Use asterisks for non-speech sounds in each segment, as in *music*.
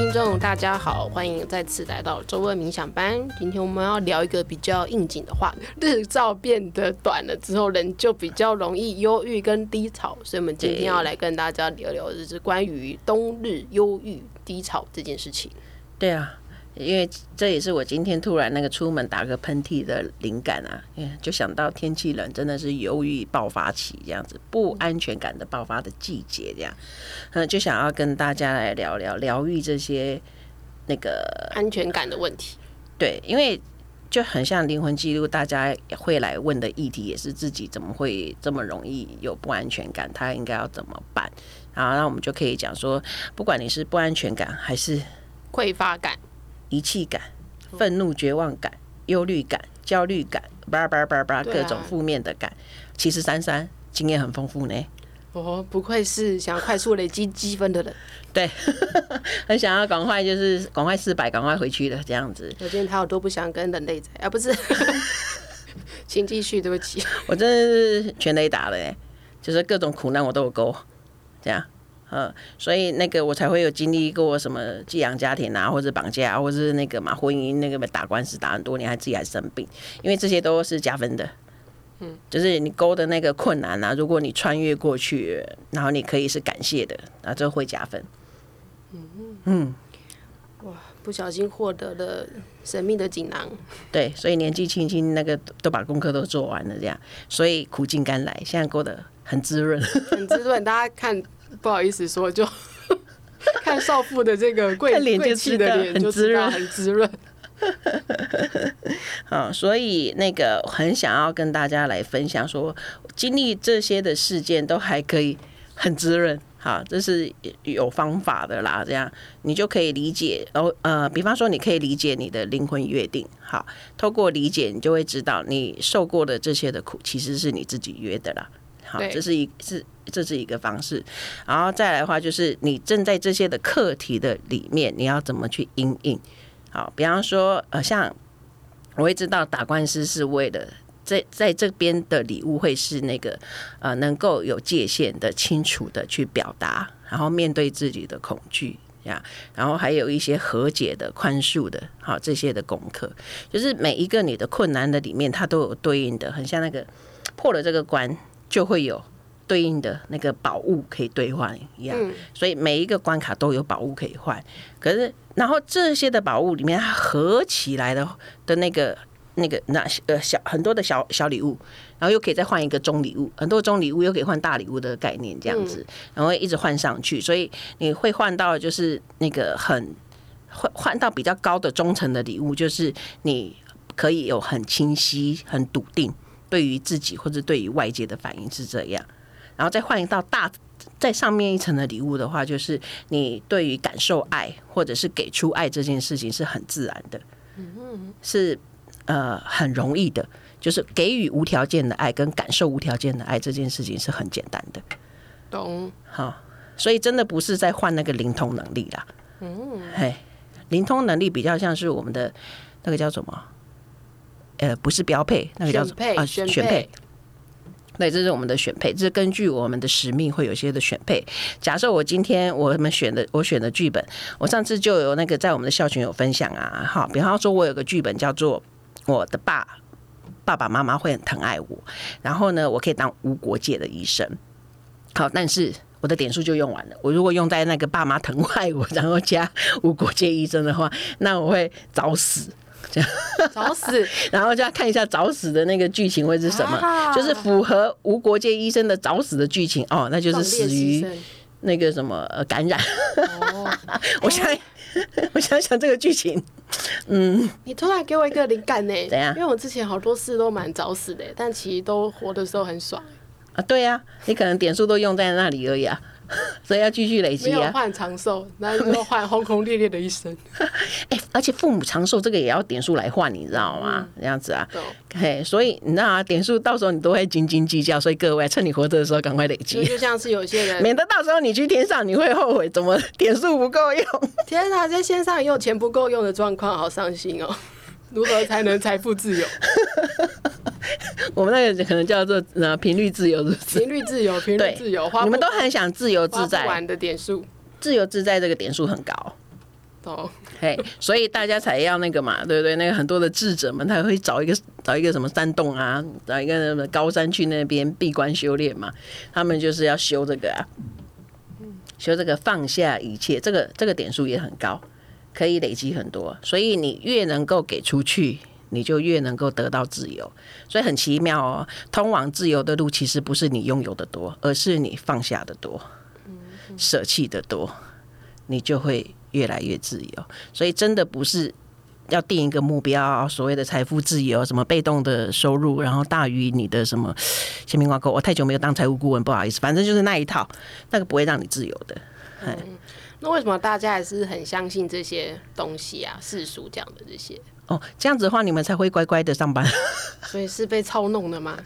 听众大家好，欢迎再次来到周二冥想班。今天我们要聊一个比较应景的话，日照变得短了之后，人就比较容易忧郁跟低潮，所以我们今天要来跟大家聊聊，就是关于冬日忧郁低潮这件事情。对啊。因为这也是我今天突然那个出门打个喷嚏的灵感啊，就想到天气冷，真的是忧郁爆发期这样子，不安全感的爆发的季节这样，嗯，就想要跟大家来聊聊疗愈这些那个安全感的问题。对，因为就很像灵魂记录，大家会来问的议题也是自己怎么会这么容易有不安全感，他应该要怎么办？然后那我们就可以讲说，不管你是不安全感还是匮乏感。遗弃感、愤怒、绝望感、忧虑感、焦虑感，叭叭叭叭，各种负面的感。其实珊珊经验很丰富呢。哦，不愧是想要快速累积积分的人。*laughs* 对，*laughs* 很想要赶快就是赶快四百，赶快回去的这样子。我见他有多不想跟人类在啊？不是，*laughs* 请继续，对不起。我真的是全雷打了哎，就是各种苦难我都有勾，这样。呃，所以那个我才会有经历过什么寄养家庭啊，或者绑架，或者是那个嘛婚姻那个打官司打很多年，还自己还生病，因为这些都是加分的。嗯，就是你勾的那个困难啊，如果你穿越过去，然后你可以是感谢的，那就会加分。嗯嗯，哇，不小心获得了神秘的锦囊。*laughs* 对，所以年纪轻轻那个都把功课都做完了，这样，所以苦尽甘来，现在过得很滋润，很滋润。大家看。不好意思说，就 *laughs* 看少妇的这个贵贵气的脸，就滋润很滋润。*laughs* 好，所以那个很想要跟大家来分享说，经历这些的事件都还可以很滋润。好，这是有方法的啦，这样你就可以理解。然后呃，比方说你可以理解你的灵魂约定。好，透过理解，你就会知道你受过的这些的苦，其实是你自己约的啦。好，这是一是这是一个方式，然后再来的话，就是你正在这些的课题的里面，你要怎么去应应？好，比方说，呃，像我会知道打官司是为了在在这边的礼物会是那个呃，能够有界限的、清楚的去表达，然后面对自己的恐惧呀，然后还有一些和解的、宽恕的，好，这些的功课，就是每一个你的困难的里面，它都有对应的，很像那个破了这个关。就会有对应的那个宝物可以兑换一样，所以每一个关卡都有宝物可以换。可是，然后这些的宝物里面，它合起来的的那个那个那呃小很多的小小礼物，然后又可以再换一个中礼物，很多中礼物又可以换大礼物的概念这样子，然后一直换上去，所以你会换到就是那个很换换到比较高的中层的礼物，就是你可以有很清晰、很笃定。对于自己或者对于外界的反应是这样，然后再换一道大在上面一层的礼物的话，就是你对于感受爱或者是给出爱这件事情是很自然的，是呃很容易的，就是给予无条件的爱跟感受无条件的爱这件事情是很简单的，懂？好，所以真的不是在换那个灵通能力啦，嗯，嘿，灵通能力比较像是我们的那个叫什么？呃，不是标配，那个叫什么啊？选配，对，这是我们的选配，这是根据我们的使命会有些的选配。假设我今天我们选的我选的剧本，我上次就有那个在我们的校群有分享啊，哈，比方说我有个剧本叫做我的爸爸爸妈妈会很疼爱我，然后呢，我可以当无国界的医生。好，但是我的点数就用完了。我如果用在那个爸妈疼爱我，然后加无国界医生的话，那我会早死。这样找死，*laughs* 然后就要看一下找死的那个剧情会是什么，啊、就是符合无国界医生的找死的剧情哦，那就是死于那个什么感染。哦、*laughs* 我想，*laughs* 我想想这个剧情，嗯，你突然给我一个灵感呢？怎样？因为我之前好多事都蛮找死的，但其实都活的时候很爽啊。对呀、啊，你可能点数都用在那里而已啊。*laughs* 所以要继续累积啊！换长寿，那就换 *laughs* 轰轰烈烈的一生。*laughs* 哎，而且父母长寿这个也要点数来换，你知道吗？这样子啊，嘿，所以你知道啊，点数到时候你都会斤斤计较，所以各位趁你活着的时候赶快累积。就像是有些人，免得到时候你去天上你会后悔，怎么点数不够用？天哪，在线上用钱不够用的状况，好伤心哦。如何才能财富自由？*laughs* 我们那个可能叫做呃频率自由，是不是？频率自由，频率自由，你们都很想自由自在。玩的点数，自由自在这个点数很高。哦，嘿，所以大家才要那个嘛，对不对？那个很多的智者们，他会找一个找一个什么山洞啊，找一个什么高山去那边闭关修炼嘛。他们就是要修这个啊，修这个放下一切，这个这个点数也很高，可以累积很多。所以你越能够给出去，你就越能够得到自由。所以很奇妙哦，通往自由的路其实不是你拥有的多，而是你放下的多，舍弃的多，你就会。越来越自由，所以真的不是要定一个目标，所谓的财富自由，什么被动的收入，然后大于你的什么签名挂钩。我太久没有当财务顾问，不好意思，反正就是那一套，那个不会让你自由的。嗯，那为什么大家还是很相信这些东西啊？世俗讲的这些哦，这样子的话，你们才会乖乖的上班。*laughs* 所以是被操弄的吗？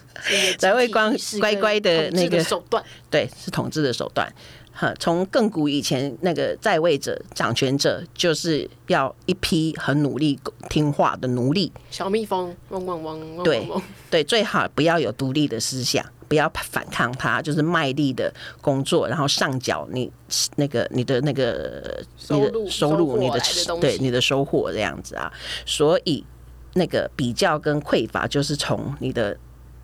才会光乖乖的那个手段，对，是统治的手段。哈，从亘古以前，那个在位者、掌权者，就是要一批很努力、听话的奴隶。小蜜蜂，嗡嗡嗡，对对，最好不要有独立的思想，不要反抗他，就是卖力的工作，然后上缴你那个你的那个你的收入，你的对你的收获这样子啊。所以那个比较跟匮乏，就是从你的。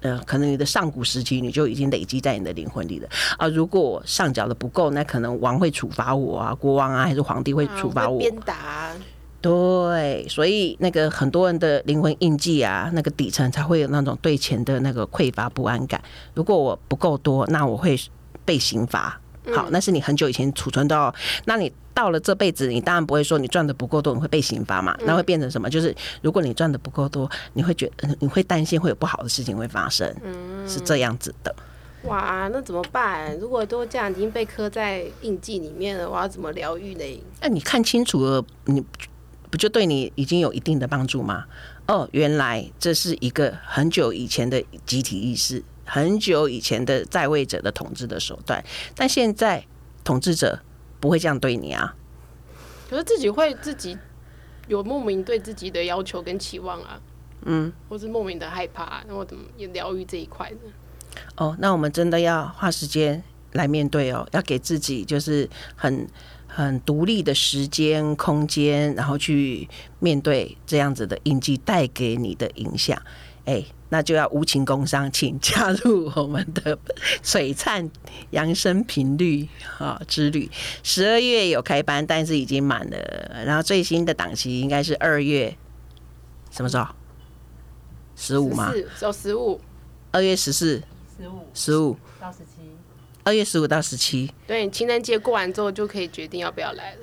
呃，可能你的上古时期你就已经累积在你的灵魂里了啊。如果上缴的不够，那可能王会处罚我啊，国王啊，还是皇帝会处罚我。鞭打。对，所以那个很多人的灵魂印记啊，那个底层才会有那种对钱的那个匮乏不安感。如果我不够多，那我会被刑罚。好，那是你很久以前储存到，那你到了这辈子，你当然不会说你赚的不够多，你会被刑罚嘛？那会变成什么？就是如果你赚的不够多，你会觉得你会担心会有不好的事情会发生，是这样子的。哇，那怎么办？如果都这样已经被刻在印记里面了，我要怎么疗愈呢？那你看清楚了，你不就对你已经有一定的帮助吗？哦，原来这是一个很久以前的集体意识。很久以前的在位者的统治的手段，但现在统治者不会这样对你啊。可是自己会自己有莫名对自己的要求跟期望啊，嗯，或是莫名的害怕，那我怎么也疗愈这一块呢？哦，那我们真的要花时间来面对哦，要给自己就是很很独立的时间空间，然后去面对这样子的印记带给你的影响，哎。那就要无情工商，请加入我们的璀璨扬声频率啊之旅。十二月有开班，但是已经满了。然后最新的档期应该是二月什么时候？十五吗？有十五。二月十四。十五。十五到十七。二月十五到十七。对，情人节过完之后就可以决定要不要来了。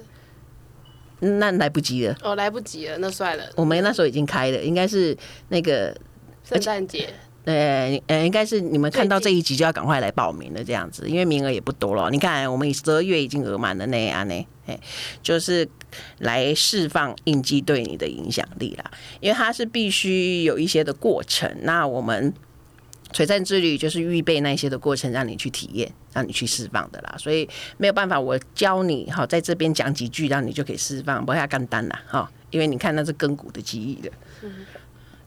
那来不及了。哦，来不及了，那算了。我们那时候已经开了，应该是那个。圣诞节，呃，呃，应该是你们看到这一集就要赶快来报名了，这样子，因为名额也不多了。你看，我们十二月已经额满了那样呢，哎，就是来释放应激对你的影响力啦。因为它是必须有一些的过程，那我们璀璨之旅就是预备那些的过程，让你去体验，让你去释放的啦。所以没有办法，我教你哈，在这边讲几句，让你就可以释放，不要干单啦，哈。因为你看那是亘古的记忆的。嗯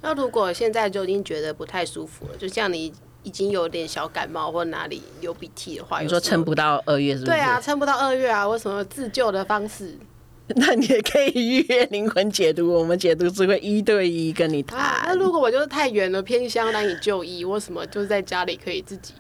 那如果现在就已经觉得不太舒服了，就像你已经有点小感冒或哪里流鼻涕的话，你说撑不到二月是不是？对啊，撑不到二月啊，为什么自救的方式？*laughs* 那你也可以预约灵魂解读，我们解读是会一对一跟你谈。啊，那如果我就是太远了，偏乡难以就医，为什么就是在家里可以自己，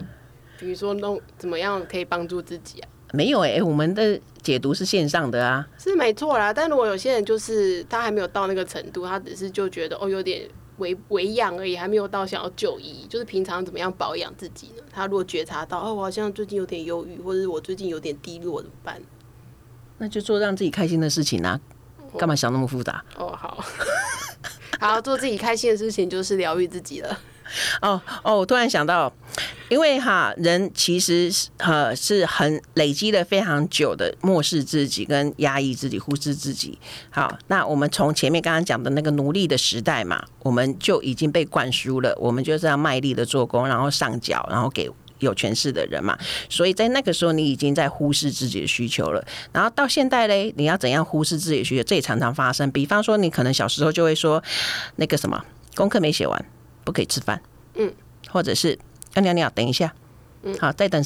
比如说弄怎么样可以帮助自己啊？没有哎、欸，我们的解读是线上的啊，是没错啦。但如果有些人就是他还没有到那个程度，他只是就觉得哦有点。微微养而已，还没有到想要就医。就是平常怎么样保养自己呢？他如果觉察到，哦，我好像最近有点忧郁，或者是我最近有点低落，怎么办？那就做让自己开心的事情啊！干嘛想那么复杂？哦，好，*laughs* 好，做自己开心的事情就是疗愈自己了。哦哦，我突然想到，因为哈人其实呃是很累积了非常久的漠视自己跟压抑自己、忽视自己。好，那我们从前面刚刚讲的那个奴隶的时代嘛，我们就已经被灌输了，我们就是要卖力的做工，然后上缴，然后给有权势的人嘛。所以在那个时候，你已经在忽视自己的需求了。然后到现在嘞，你要怎样忽视自己的需求？这也常常发生。比方说，你可能小时候就会说那个什么功课没写完。不可以吃饭，嗯，或者是要尿尿，等一下，嗯，好，再等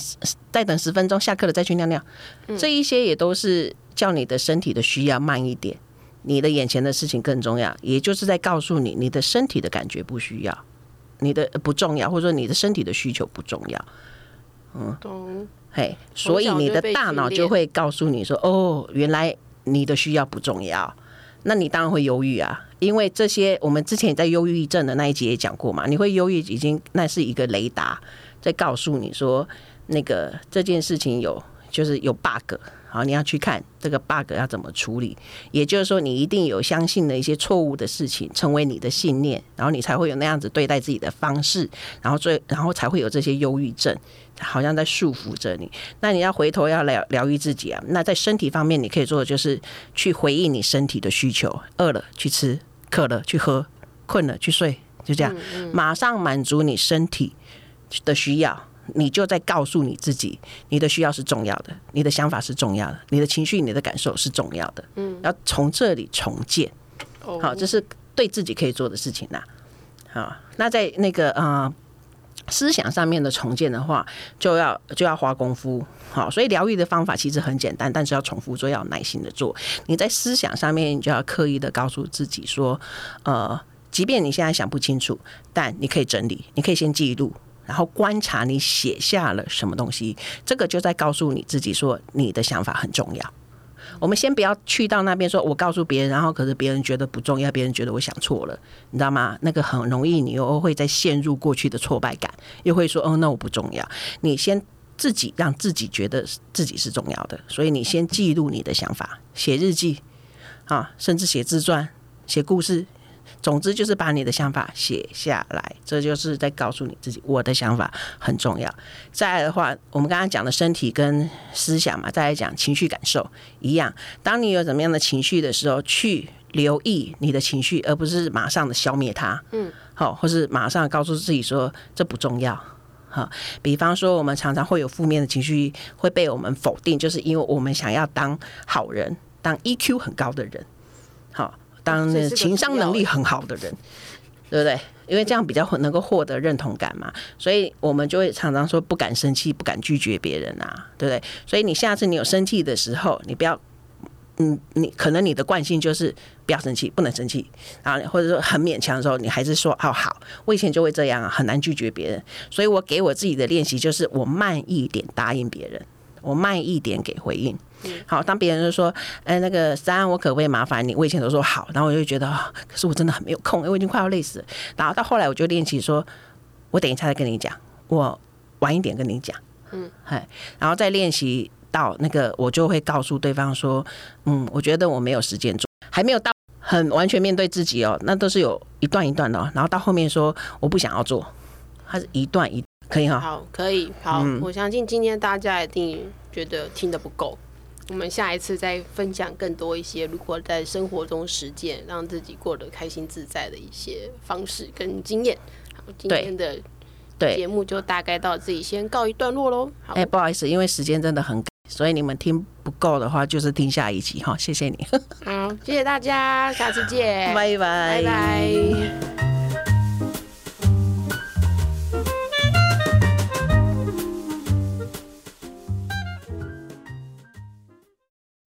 再等十分钟，下课了再去尿尿，嗯，这一些也都是叫你的身体的需要慢一点，你的眼前的事情更重要，也就是在告诉你，你的身体的感觉不需要，你的不重要，或者说你的身体的需求不重要。嗯，懂。嘿，所以你的大脑就会告诉你说，哦，原来你的需要不重要，那你当然会忧郁啊。因为这些，我们之前也在忧郁症的那一集也讲过嘛，你会忧郁，已经那是一个雷达在告诉你说，那个这件事情有就是有 bug。好，你要去看这个 bug 要怎么处理，也就是说，你一定有相信的一些错误的事情成为你的信念，然后你才会有那样子对待自己的方式，然后最然后才会有这些忧郁症，好像在束缚着你。那你要回头要疗疗愈自己啊。那在身体方面，你可以做的就是去回应你身体的需求，饿了去吃，渴了去喝，困了去睡，就这样，马上满足你身体的需要。你就在告诉你自己，你的需要是重要的，你的想法是重要的，你的情绪、你的感受是重要的。嗯，要从这里重建。好，这是对自己可以做的事情呐。好，那在那个呃思想上面的重建的话，就要就要花功夫。好，所以疗愈的方法其实很简单，但是要重复做，要有耐心的做。你在思想上面，你就要刻意的告诉自己说，呃，即便你现在想不清楚，但你可以整理，你可以先记录。然后观察你写下了什么东西，这个就在告诉你自己说，你的想法很重要。我们先不要去到那边说，我告诉别人，然后可是别人觉得不重要，别人觉得我想错了，你知道吗？那个很容易，你又会再陷入过去的挫败感，又会说，哦，那我不重要。你先自己让自己觉得自己是重要的，所以你先记录你的想法，写日记啊，甚至写自传、写故事。总之就是把你的想法写下来，这就是在告诉你自己，我的想法很重要。再来的话，我们刚刚讲的身体跟思想嘛，再来讲情绪感受一样。当你有怎么样的情绪的时候，去留意你的情绪，而不是马上的消灭它。嗯，好，或是马上告诉自己说这不重要。哈，比方说我们常常会有负面的情绪会被我们否定，就是因为我们想要当好人，当 EQ 很高的人。好。当那情商能力很好的人，对不对？因为这样比较能够获得认同感嘛，所以我们就会常常说不敢生气，不敢拒绝别人啊，对不对？所以你下次你有生气的时候，你不要，嗯，你可能你的惯性就是不要生气，不能生气啊，或者说很勉强的时候，你还是说哦好，我以前就会这样啊，很难拒绝别人，所以我给我自己的练习就是我慢一点答应别人，我慢一点给回应。好，当别人就说，哎，那个三，我可不可以麻烦你？我以前都说好，然后我就觉得，可是我真的很没有空，因为我已经快要累死了。然后到后来，我就练习说，我等一下再跟你讲，我晚一点跟你讲，嗯，哎，然后再练习到那个，我就会告诉对方说，嗯，我觉得我没有时间做，还没有到很完全面对自己哦，那都是有一段一段的，然后到后面说我不想要做，它是一段一，可以哈，好，可以，好，嗯，我相信今天大家一定觉得听得不够。我们下一次再分享更多一些如何在生活中实践，让自己过得开心自在的一些方式跟经验。好，今天的节目就大概到这里，先告一段落喽。哎、欸，不好意思，因为时间真的很赶，所以你们听不够的话，就是听下一集哈。谢谢你。好，谢谢大家，下次见，*laughs* 拜拜，拜拜。